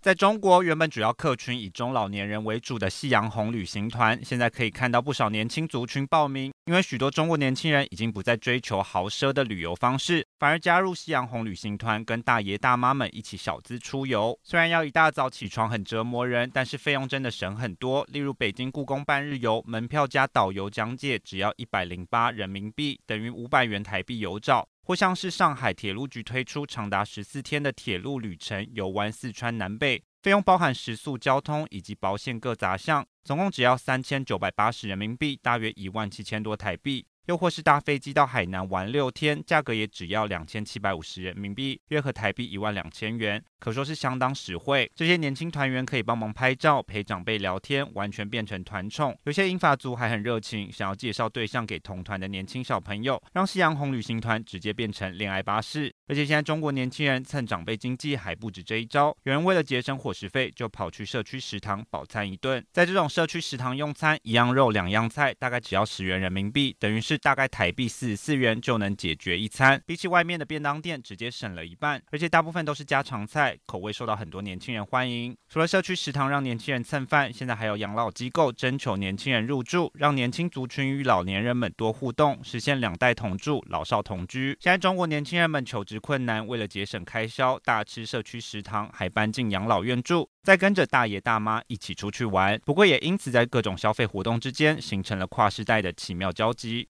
在中国，原本主要客群以中老年人为主的夕阳红旅行团，现在可以看到不少年轻族群报名。因为许多中国年轻人已经不再追求豪奢的旅游方式，反而加入夕阳红旅行团，跟大爷大妈们一起小资出游。虽然要一大早起床很折磨人，但是费用真的省很多。例如北京故宫半日游，门票加导游讲解只要一百零八人民币，等于五百元台币有找。或像是上海铁路局推出长达十四天的铁路旅程，游玩四川南北，费用包含食宿、交通以及保险各杂项，总共只要三千九百八十人民币，大约一万七千多台币。又或是搭飞机到海南玩六天，价格也只要两千七百五十人民币，约合台币一万两千元，可说是相当实惠。这些年轻团员可以帮忙拍照、陪长辈聊天，完全变成团宠。有些英法族还很热情，想要介绍对象给同团的年轻小朋友，让夕阳红旅行团直接变成恋爱巴士。而且现在中国年轻人蹭长辈经济还不止这一招，有人为了节省伙食费，就跑去社区食堂饱餐一顿。在这种社区食堂用餐，一样肉两样菜，大概只要十元人民币，等于是。大概台币四十四元就能解决一餐，比起外面的便当店直接省了一半，而且大部分都是家常菜，口味受到很多年轻人欢迎。除了社区食堂让年轻人蹭饭，现在还有养老机构征求年轻人入住，让年轻族群与老年人们多互动，实现两代同住、老少同居。现在中国年轻人们求职困难，为了节省开销，大吃社区食堂，还搬进养老院住，再跟着大爷大妈一起出去玩。不过也因此在各种消费活动之间，形成了跨世代的奇妙交集。